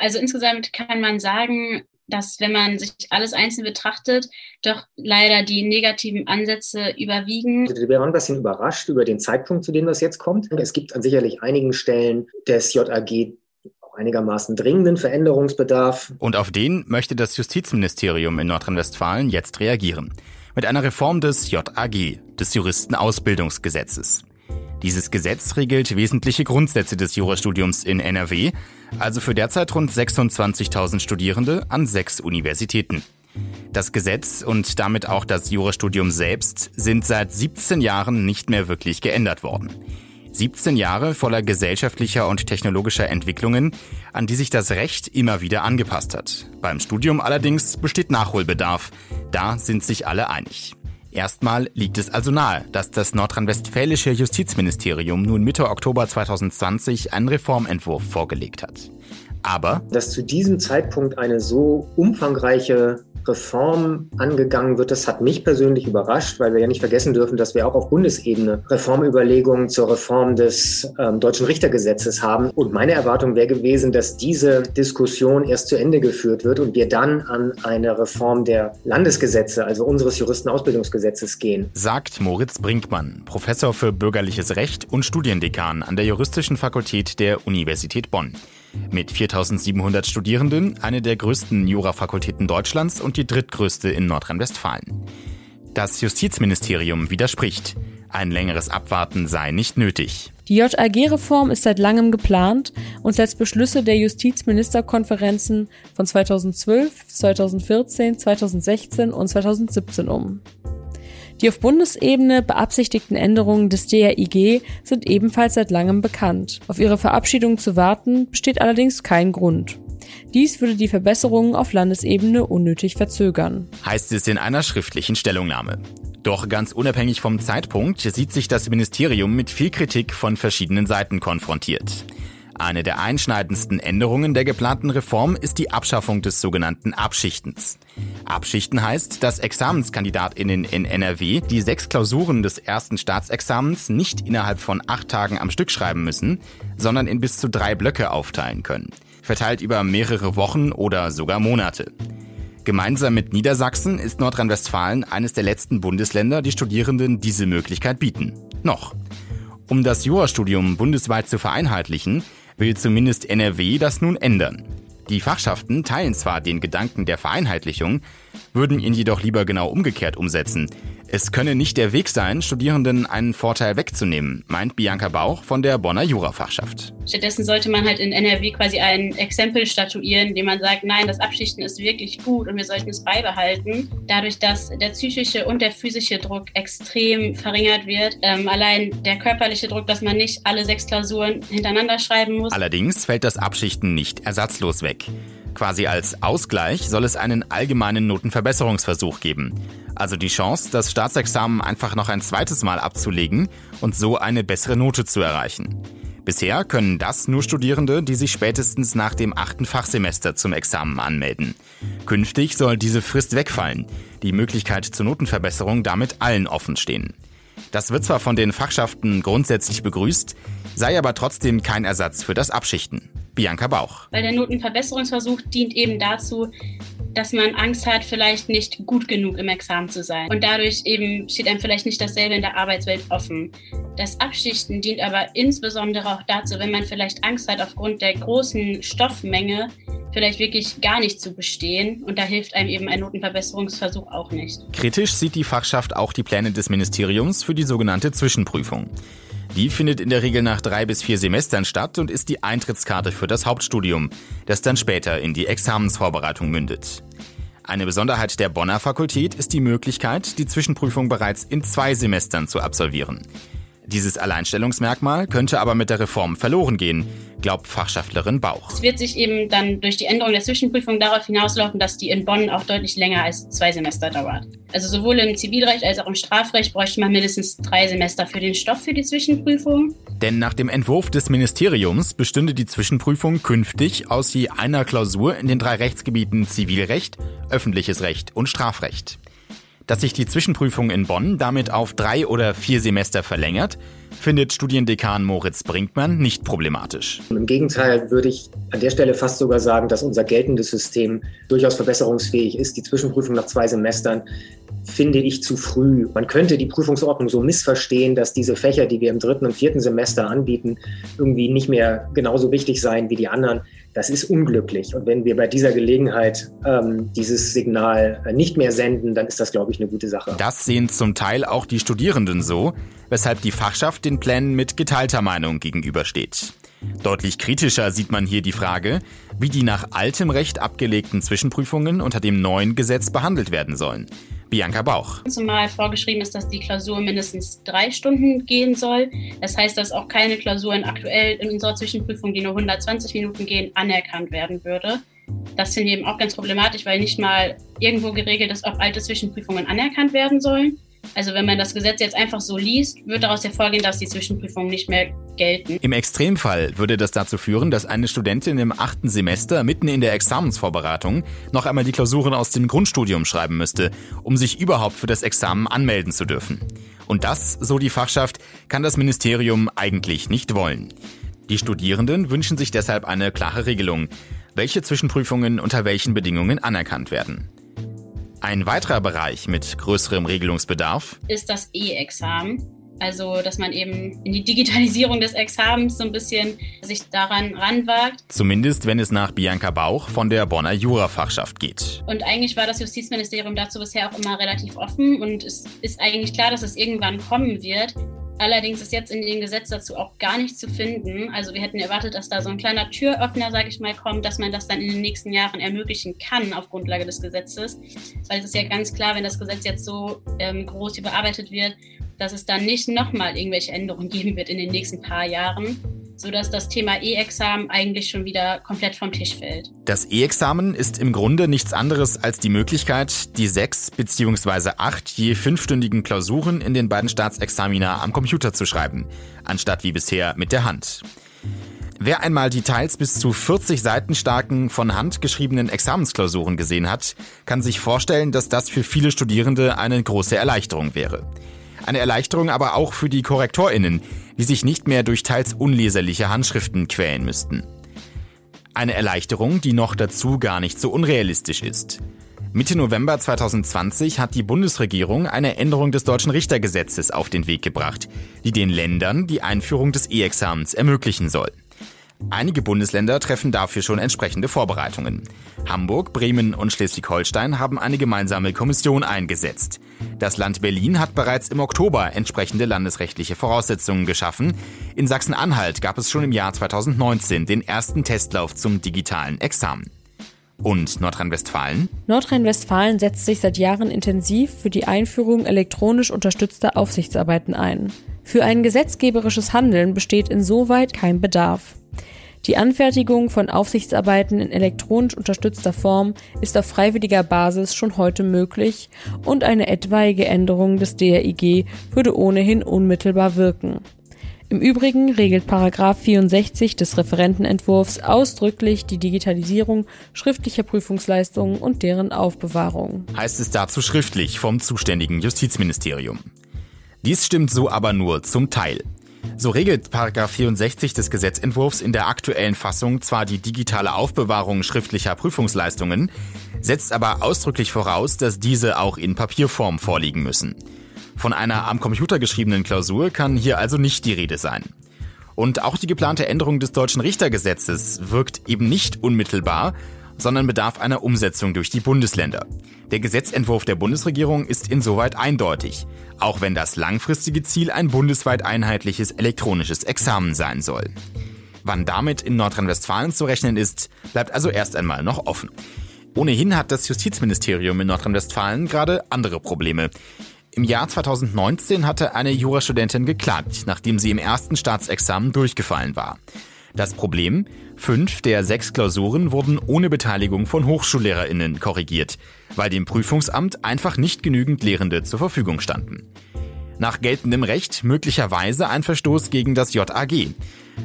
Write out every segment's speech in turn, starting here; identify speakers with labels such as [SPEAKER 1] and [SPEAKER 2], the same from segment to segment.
[SPEAKER 1] Also insgesamt kann man sagen, dass wenn man sich alles einzeln betrachtet, doch leider die negativen Ansätze überwiegen.
[SPEAKER 2] Also wir waren ein bisschen überrascht über den Zeitpunkt, zu dem das jetzt kommt. Es gibt an sicherlich einigen Stellen des JAG auch einigermaßen dringenden Veränderungsbedarf.
[SPEAKER 3] Und auf den möchte das Justizministerium in Nordrhein-Westfalen jetzt reagieren. Mit einer Reform des JAG, des Juristenausbildungsgesetzes. Dieses Gesetz regelt wesentliche Grundsätze des Jurastudiums in NRW, also für derzeit rund 26.000 Studierende an sechs Universitäten. Das Gesetz und damit auch das Jurastudium selbst sind seit 17 Jahren nicht mehr wirklich geändert worden. 17 Jahre voller gesellschaftlicher und technologischer Entwicklungen, an die sich das Recht immer wieder angepasst hat. Beim Studium allerdings besteht Nachholbedarf. Da sind sich alle einig. Erstmal liegt es also nahe, dass das nordrhein-westfälische Justizministerium nun Mitte Oktober 2020 einen Reformentwurf vorgelegt hat. Aber
[SPEAKER 2] dass zu diesem Zeitpunkt eine so umfangreiche Reform angegangen wird, das hat mich persönlich überrascht, weil wir ja nicht vergessen dürfen, dass wir auch auf Bundesebene Reformüberlegungen zur Reform des ähm, deutschen Richtergesetzes haben. Und meine Erwartung wäre gewesen, dass diese Diskussion erst zu Ende geführt wird und wir dann an eine Reform der Landesgesetze, also unseres Juristenausbildungsgesetzes gehen.
[SPEAKER 3] Sagt Moritz Brinkmann, Professor für bürgerliches Recht und Studiendekan an der Juristischen Fakultät der Universität Bonn. Mit 4700 Studierenden eine der größten Jurafakultäten Deutschlands und die drittgrößte in Nordrhein-Westfalen. Das Justizministerium widerspricht. Ein längeres Abwarten sei nicht nötig.
[SPEAKER 4] Die JAG-Reform ist seit langem geplant und setzt Beschlüsse der Justizministerkonferenzen von 2012, 2014, 2016 und 2017 um. Die auf Bundesebene beabsichtigten Änderungen des DRIG sind ebenfalls seit langem bekannt. Auf ihre Verabschiedung zu warten besteht allerdings kein Grund. Dies würde die Verbesserungen auf Landesebene unnötig verzögern.
[SPEAKER 3] Heißt es in einer schriftlichen Stellungnahme. Doch ganz unabhängig vom Zeitpunkt sieht sich das Ministerium mit viel Kritik von verschiedenen Seiten konfrontiert. Eine der einschneidendsten Änderungen der geplanten Reform ist die Abschaffung des sogenannten Abschichtens. Abschichten heißt, dass ExamenskandidatInnen in NRW die sechs Klausuren des ersten Staatsexamens nicht innerhalb von acht Tagen am Stück schreiben müssen, sondern in bis zu drei Blöcke aufteilen können, verteilt über mehrere Wochen oder sogar Monate. Gemeinsam mit Niedersachsen ist Nordrhein-Westfalen eines der letzten Bundesländer, die Studierenden diese Möglichkeit bieten. Noch. Um das Jurastudium bundesweit zu vereinheitlichen, will zumindest NRW das nun ändern. Die Fachschaften teilen zwar den Gedanken der Vereinheitlichung, würden ihn jedoch lieber genau umgekehrt umsetzen. Es könne nicht der Weg sein, Studierenden einen Vorteil wegzunehmen, meint Bianca Bauch von der Bonner Jurafachschaft.
[SPEAKER 1] Stattdessen sollte man halt in NRW quasi ein Exempel statuieren, indem man sagt, nein, das Abschichten ist wirklich gut und wir sollten es beibehalten. Dadurch, dass der psychische und der physische Druck extrem verringert wird. Ähm, allein der körperliche Druck, dass man nicht alle sechs Klausuren hintereinander schreiben muss.
[SPEAKER 3] Allerdings fällt das Abschichten nicht ersatzlos weg. Quasi als Ausgleich soll es einen allgemeinen Notenverbesserungsversuch geben. Also die Chance, das Staatsexamen einfach noch ein zweites Mal abzulegen und so eine bessere Note zu erreichen. Bisher können das nur Studierende, die sich spätestens nach dem achten Fachsemester zum Examen anmelden. Künftig soll diese Frist wegfallen, die Möglichkeit zur Notenverbesserung damit allen offen stehen. Das wird zwar von den Fachschaften grundsätzlich begrüßt, sei aber trotzdem kein Ersatz für das Abschichten. Bianca Bauch.
[SPEAKER 1] Weil der Notenverbesserungsversuch dient eben dazu, dass man Angst hat, vielleicht nicht gut genug im Examen zu sein. Und dadurch eben steht einem vielleicht nicht dasselbe in der Arbeitswelt offen. Das Abschichten dient aber insbesondere auch dazu, wenn man vielleicht Angst hat, aufgrund der großen Stoffmenge vielleicht wirklich gar nicht zu bestehen. Und da hilft einem eben ein Notenverbesserungsversuch auch nicht.
[SPEAKER 3] Kritisch sieht die Fachschaft auch die Pläne des Ministeriums für die sogenannte Zwischenprüfung. Die findet in der Regel nach drei bis vier Semestern statt und ist die Eintrittskarte für das Hauptstudium, das dann später in die Examensvorbereitung mündet. Eine Besonderheit der Bonner Fakultät ist die Möglichkeit, die Zwischenprüfung bereits in zwei Semestern zu absolvieren. Dieses Alleinstellungsmerkmal könnte aber mit der Reform verloren gehen, glaubt Fachschaftlerin Bauch.
[SPEAKER 1] Es wird sich eben dann durch die Änderung der Zwischenprüfung darauf hinauslaufen, dass die in Bonn auch deutlich länger als zwei Semester dauert. Also sowohl im Zivilrecht als auch im Strafrecht bräuchte man mindestens drei Semester für den Stoff für die Zwischenprüfung.
[SPEAKER 3] Denn nach dem Entwurf des Ministeriums bestünde die Zwischenprüfung künftig aus je einer Klausur in den drei Rechtsgebieten Zivilrecht, öffentliches Recht und Strafrecht. Dass sich die Zwischenprüfung in Bonn damit auf drei oder vier Semester verlängert, findet Studiendekan Moritz Brinkmann nicht problematisch.
[SPEAKER 2] Im Gegenteil würde ich an der Stelle fast sogar sagen, dass unser geltendes System durchaus verbesserungsfähig ist. Die Zwischenprüfung nach zwei Semestern finde ich zu früh. Man könnte die Prüfungsordnung so missverstehen, dass diese Fächer, die wir im dritten und vierten Semester anbieten, irgendwie nicht mehr genauso wichtig seien wie die anderen. Das ist unglücklich. Und wenn wir bei dieser Gelegenheit ähm, dieses Signal nicht mehr senden, dann ist das, glaube ich, eine gute Sache.
[SPEAKER 3] Das sehen zum Teil auch die Studierenden so, weshalb die Fachschaft den Plänen mit geteilter Meinung gegenübersteht. Deutlich kritischer sieht man hier die Frage, wie die nach altem Recht abgelegten Zwischenprüfungen unter dem neuen Gesetz behandelt werden sollen. Bianca Bauch.
[SPEAKER 1] Zumal vorgeschrieben ist, dass die Klausur mindestens drei Stunden gehen soll. Das heißt, dass auch keine Klausuren aktuell in unserer Zwischenprüfung, die nur 120 Minuten gehen, anerkannt werden würde. Das finde ich eben auch ganz problematisch, weil nicht mal irgendwo geregelt ist, ob alte Zwischenprüfungen anerkannt werden sollen. Also wenn man das Gesetz jetzt einfach so liest, wird daraus hervorgehen, dass die Zwischenprüfungen nicht mehr gelten.
[SPEAKER 3] Im Extremfall würde das dazu führen, dass eine Studentin im achten Semester mitten in der Examensvorbereitung noch einmal die Klausuren aus dem Grundstudium schreiben müsste, um sich überhaupt für das Examen anmelden zu dürfen. Und das, so die Fachschaft, kann das Ministerium eigentlich nicht wollen. Die Studierenden wünschen sich deshalb eine klare Regelung, welche Zwischenprüfungen unter welchen Bedingungen anerkannt werden. Ein weiterer Bereich mit größerem Regelungsbedarf
[SPEAKER 1] ist das E-Examen. Also, dass man eben in die Digitalisierung des Examens so ein bisschen sich daran ranwagt.
[SPEAKER 3] Zumindest, wenn es nach Bianca Bauch von der Bonner Jurafachschaft geht.
[SPEAKER 1] Und eigentlich war das Justizministerium dazu bisher auch immer relativ offen und es ist eigentlich klar, dass es irgendwann kommen wird. Allerdings ist jetzt in dem Gesetz dazu auch gar nichts zu finden. Also wir hätten erwartet, dass da so ein kleiner Türöffner, sage ich mal, kommt, dass man das dann in den nächsten Jahren ermöglichen kann auf Grundlage des Gesetzes. Weil es ist ja ganz klar, wenn das Gesetz jetzt so ähm, groß überarbeitet wird, dass es dann nicht nochmal irgendwelche Änderungen geben wird in den nächsten paar Jahren sodass das Thema E-Examen eigentlich schon wieder komplett vom Tisch fällt.
[SPEAKER 3] Das E-Examen ist im Grunde nichts anderes als die Möglichkeit, die sechs bzw. acht je fünfstündigen Klausuren in den beiden Staatsexamina am Computer zu schreiben, anstatt wie bisher mit der Hand. Wer einmal die teils bis zu 40 Seiten starken, von Hand geschriebenen Examensklausuren gesehen hat, kann sich vorstellen, dass das für viele Studierende eine große Erleichterung wäre. Eine Erleichterung aber auch für die KorrektorInnen, die sich nicht mehr durch teils unleserliche Handschriften quälen müssten. Eine Erleichterung, die noch dazu gar nicht so unrealistisch ist. Mitte November 2020 hat die Bundesregierung eine Änderung des deutschen Richtergesetzes auf den Weg gebracht, die den Ländern die Einführung des E-Examens ermöglichen soll. Einige Bundesländer treffen dafür schon entsprechende Vorbereitungen. Hamburg, Bremen und Schleswig-Holstein haben eine gemeinsame Kommission eingesetzt. Das Land Berlin hat bereits im Oktober entsprechende landesrechtliche Voraussetzungen geschaffen. In Sachsen-Anhalt gab es schon im Jahr 2019 den ersten Testlauf zum digitalen Examen. Und Nordrhein-Westfalen?
[SPEAKER 4] Nordrhein-Westfalen setzt sich seit Jahren intensiv für die Einführung elektronisch unterstützter Aufsichtsarbeiten ein. Für ein gesetzgeberisches Handeln besteht insoweit kein Bedarf. Die Anfertigung von Aufsichtsarbeiten in elektronisch unterstützter Form ist auf freiwilliger Basis schon heute möglich und eine etwaige Änderung des DRIG würde ohnehin unmittelbar wirken. Im Übrigen regelt Paragraph 64 des Referentenentwurfs ausdrücklich die Digitalisierung schriftlicher Prüfungsleistungen und deren Aufbewahrung.
[SPEAKER 3] Heißt es dazu schriftlich vom zuständigen Justizministerium. Dies stimmt so aber nur zum Teil. So regelt 64 des Gesetzentwurfs in der aktuellen Fassung zwar die digitale Aufbewahrung schriftlicher Prüfungsleistungen, setzt aber ausdrücklich voraus, dass diese auch in Papierform vorliegen müssen. Von einer am Computer geschriebenen Klausur kann hier also nicht die Rede sein. Und auch die geplante Änderung des deutschen Richtergesetzes wirkt eben nicht unmittelbar, sondern bedarf einer Umsetzung durch die Bundesländer. Der Gesetzentwurf der Bundesregierung ist insoweit eindeutig, auch wenn das langfristige Ziel ein bundesweit einheitliches elektronisches Examen sein soll. Wann damit in Nordrhein-Westfalen zu rechnen ist, bleibt also erst einmal noch offen. Ohnehin hat das Justizministerium in Nordrhein-Westfalen gerade andere Probleme. Im Jahr 2019 hatte eine Jurastudentin geklagt, nachdem sie im ersten Staatsexamen durchgefallen war. Das Problem? Fünf der sechs Klausuren wurden ohne Beteiligung von HochschullehrerInnen korrigiert, weil dem Prüfungsamt einfach nicht genügend Lehrende zur Verfügung standen. Nach geltendem Recht möglicherweise ein Verstoß gegen das JAG.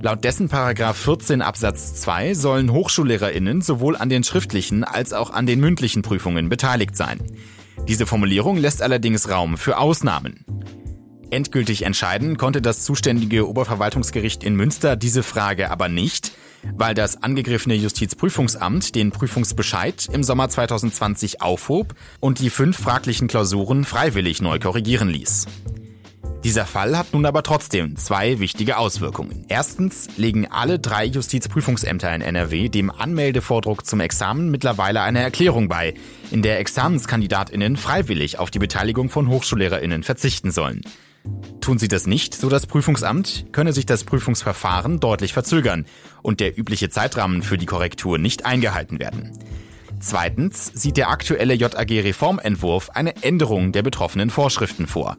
[SPEAKER 3] Laut dessen Paragraph 14 Absatz 2 sollen HochschullehrerInnen sowohl an den schriftlichen als auch an den mündlichen Prüfungen beteiligt sein. Diese Formulierung lässt allerdings Raum für Ausnahmen. Endgültig entscheiden konnte das zuständige Oberverwaltungsgericht in Münster diese Frage aber nicht, weil das angegriffene Justizprüfungsamt den Prüfungsbescheid im Sommer 2020 aufhob und die fünf fraglichen Klausuren freiwillig neu korrigieren ließ. Dieser Fall hat nun aber trotzdem zwei wichtige Auswirkungen. Erstens legen alle drei Justizprüfungsämter in NRW dem Anmeldevordruck zum Examen mittlerweile eine Erklärung bei, in der Examenskandidatinnen freiwillig auf die Beteiligung von Hochschullehrerinnen verzichten sollen. Tun sie das nicht, so das Prüfungsamt, könne sich das Prüfungsverfahren deutlich verzögern und der übliche Zeitrahmen für die Korrektur nicht eingehalten werden. Zweitens sieht der aktuelle JAG-Reformentwurf eine Änderung der betroffenen Vorschriften vor.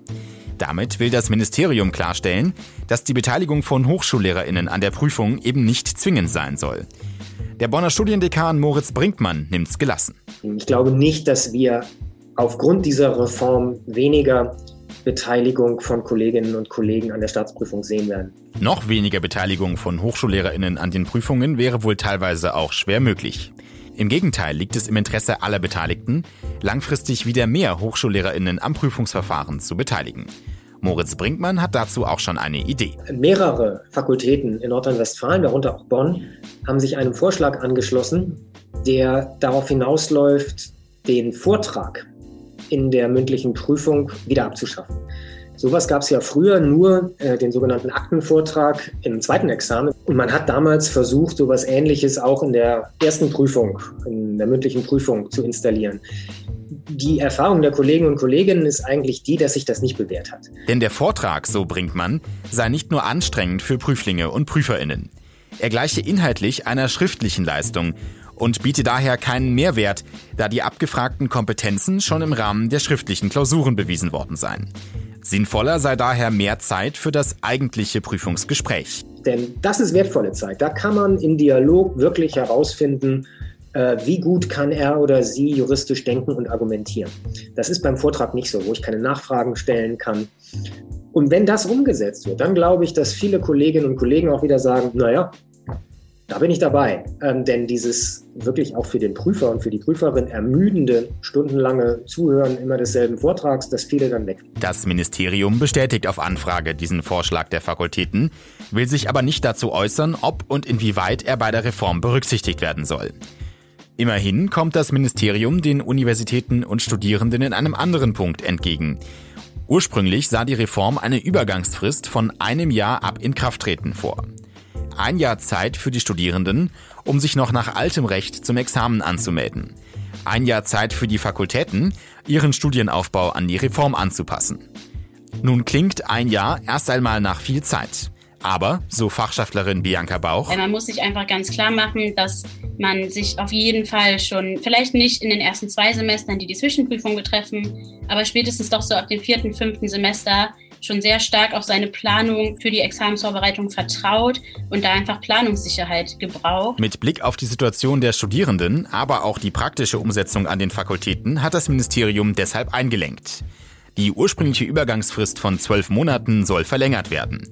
[SPEAKER 3] Damit will das Ministerium klarstellen, dass die Beteiligung von Hochschullehrerinnen an der Prüfung eben nicht zwingend sein soll. Der Bonner Studiendekan Moritz Brinkmann nimmt es gelassen.
[SPEAKER 2] Ich glaube nicht, dass wir aufgrund dieser Reform weniger Beteiligung von Kolleginnen und Kollegen an der Staatsprüfung sehen werden.
[SPEAKER 3] Noch weniger Beteiligung von Hochschullehrerinnen an den Prüfungen wäre wohl teilweise auch schwer möglich. Im Gegenteil liegt es im Interesse aller Beteiligten, langfristig wieder mehr Hochschullehrerinnen am Prüfungsverfahren zu beteiligen. Moritz Brinkmann hat dazu auch schon eine Idee.
[SPEAKER 2] Mehrere Fakultäten in Nordrhein-Westfalen, darunter auch Bonn, haben sich einem Vorschlag angeschlossen, der darauf hinausläuft, den Vortrag in der mündlichen Prüfung wieder abzuschaffen. Sowas gab es ja früher nur, äh, den sogenannten Aktenvortrag im zweiten Examen. Und man hat damals versucht, sowas Ähnliches auch in der ersten Prüfung, in der mündlichen Prüfung zu installieren. Die Erfahrung der Kolleginnen und Kollegen ist eigentlich die, dass sich das nicht bewährt hat.
[SPEAKER 3] Denn der Vortrag, so bringt man, sei nicht nur anstrengend für Prüflinge und Prüferinnen. Er gleiche inhaltlich einer schriftlichen Leistung und biete daher keinen Mehrwert, da die abgefragten Kompetenzen schon im Rahmen der schriftlichen Klausuren bewiesen worden seien. Sinnvoller sei daher mehr Zeit für das eigentliche Prüfungsgespräch.
[SPEAKER 2] Denn das ist wertvolle Zeit. Da kann man im Dialog wirklich herausfinden, äh, wie gut kann er oder sie juristisch denken und argumentieren. Das ist beim Vortrag nicht so, wo ich keine Nachfragen stellen kann. Und wenn das umgesetzt wird, dann glaube ich, dass viele Kolleginnen und Kollegen auch wieder sagen, naja, da bin ich dabei. Ähm, denn dieses wirklich auch für den Prüfer und für die Prüferin ermüdende, stundenlange Zuhören immer desselben Vortrags, das fiele dann weg.
[SPEAKER 3] Das Ministerium bestätigt auf Anfrage diesen Vorschlag der Fakultäten, will sich aber nicht dazu äußern, ob und inwieweit er bei der Reform berücksichtigt werden soll. Immerhin kommt das Ministerium den Universitäten und Studierenden in einem anderen Punkt entgegen. Ursprünglich sah die Reform eine Übergangsfrist von einem Jahr ab Inkrafttreten vor ein Jahr Zeit für die Studierenden, um sich noch nach altem Recht zum Examen anzumelden. Ein Jahr Zeit für die Fakultäten, ihren Studienaufbau an die Reform anzupassen. Nun klingt ein Jahr erst einmal nach viel Zeit. Aber, so Fachschaftlerin Bianca Bauch.
[SPEAKER 1] Man muss sich einfach ganz klar machen, dass man sich auf jeden Fall schon, vielleicht nicht in den ersten zwei Semestern, die die Zwischenprüfung betreffen, aber spätestens doch so ab dem vierten, fünften Semester schon sehr stark auf seine Planung für die Examensvorbereitung vertraut und da einfach Planungssicherheit gebraucht.
[SPEAKER 3] Mit Blick auf die Situation der Studierenden, aber auch die praktische Umsetzung an den Fakultäten hat das Ministerium deshalb eingelenkt. Die ursprüngliche Übergangsfrist von zwölf Monaten soll verlängert werden.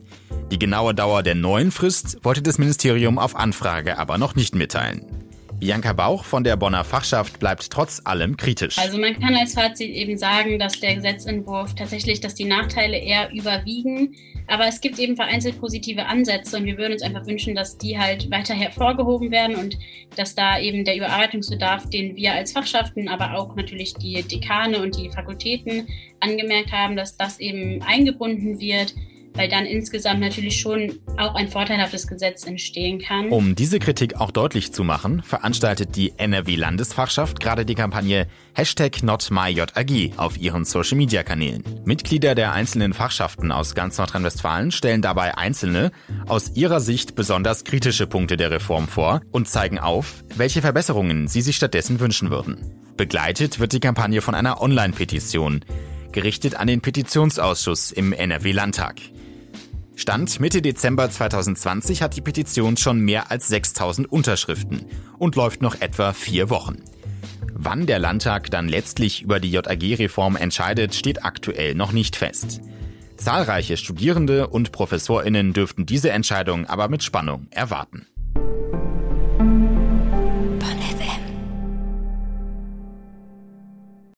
[SPEAKER 3] Die genaue Dauer der neuen Frist wollte das Ministerium auf Anfrage aber noch nicht mitteilen. Bianca Bauch von der Bonner Fachschaft bleibt trotz allem kritisch.
[SPEAKER 1] Also man kann als Fazit eben sagen, dass der Gesetzentwurf tatsächlich, dass die Nachteile eher überwiegen. Aber es gibt eben vereinzelt positive Ansätze und wir würden uns einfach wünschen, dass die halt weiter hervorgehoben werden und dass da eben der Überarbeitungsbedarf, den wir als Fachschaften, aber auch natürlich die Dekane und die Fakultäten angemerkt haben, dass das eben eingebunden wird weil dann insgesamt natürlich schon auch ein vorteilhaftes Gesetz entstehen kann.
[SPEAKER 3] Um diese Kritik auch deutlich zu machen, veranstaltet die NRW-Landesfachschaft gerade die Kampagne Hashtag NotMyJAG auf ihren Social-Media-Kanälen. Mitglieder der einzelnen Fachschaften aus ganz Nordrhein-Westfalen stellen dabei einzelne, aus ihrer Sicht besonders kritische Punkte der Reform vor und zeigen auf, welche Verbesserungen sie sich stattdessen wünschen würden. Begleitet wird die Kampagne von einer Online-Petition, gerichtet an den Petitionsausschuss im NRW-Landtag. Stand Mitte Dezember 2020 hat die Petition schon mehr als 6000 Unterschriften und läuft noch etwa vier Wochen. Wann der Landtag dann letztlich über die JAG-Reform entscheidet, steht aktuell noch nicht fest. Zahlreiche Studierende und Professorinnen dürften diese Entscheidung aber mit Spannung erwarten.